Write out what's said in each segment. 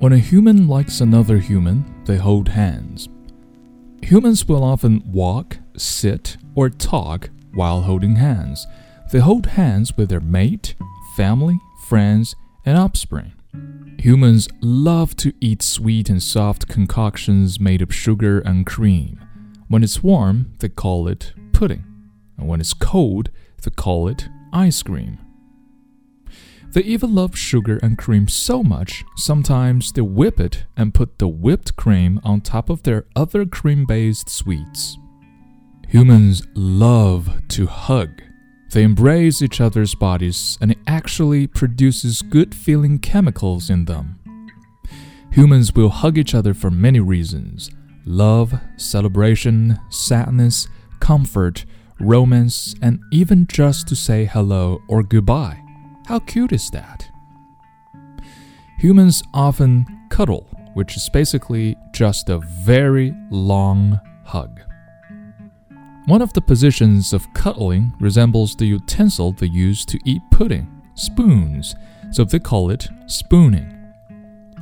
When a human likes another human, they hold hands. Humans will often walk, sit, or talk while holding hands. They hold hands with their mate, family, friends, and offspring. Humans love to eat sweet and soft concoctions made of sugar and cream. When it's warm, they call it pudding, and when it's cold, they call it ice cream. They even love sugar and cream so much, sometimes they whip it and put the whipped cream on top of their other cream based sweets. Humans love to hug. They embrace each other's bodies and it actually produces good feeling chemicals in them. Humans will hug each other for many reasons love, celebration, sadness, comfort, romance, and even just to say hello or goodbye. How cute is that? Humans often cuddle, which is basically just a very long hug. One of the positions of cuddling resembles the utensil they use to eat pudding, spoons, so they call it spooning.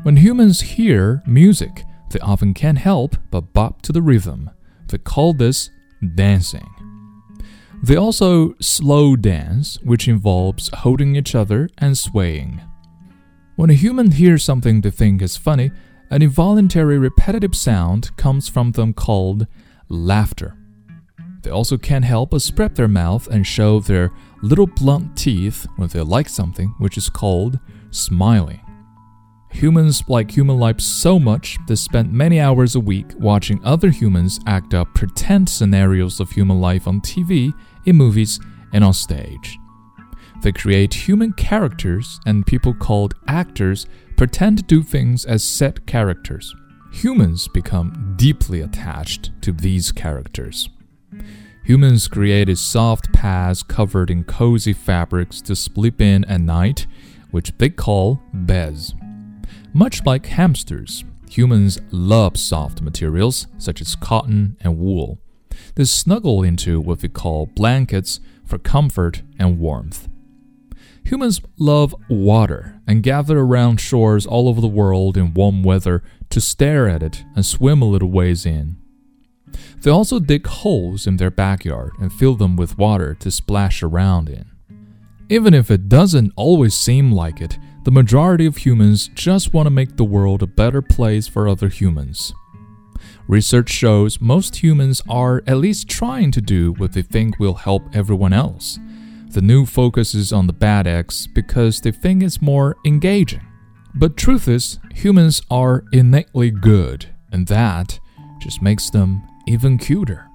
When humans hear music, they often can't help but bop to the rhythm. They call this dancing. They also slow dance, which involves holding each other and swaying. When a human hears something they think is funny, an involuntary repetitive sound comes from them called laughter. They also can't help but spread their mouth and show their little blunt teeth when they like something, which is called smiling. Humans like human life so much they spend many hours a week watching other humans act up pretend scenarios of human life on TV, in movies, and on stage. They create human characters, and people called actors pretend to do things as set characters. Humans become deeply attached to these characters. Humans created soft pads covered in cozy fabrics to sleep in at night, which they call beds. Much like hamsters, humans love soft materials such as cotton and wool. They snuggle into what we call blankets for comfort and warmth. Humans love water and gather around shores all over the world in warm weather to stare at it and swim a little ways in. They also dig holes in their backyard and fill them with water to splash around in. Even if it doesn't always seem like it, the majority of humans just want to make the world a better place for other humans. Research shows most humans are at least trying to do what they think will help everyone else. The new focus is on the bad eggs because they think it's more engaging. But truth is, humans are innately good, and that just makes them even cuter.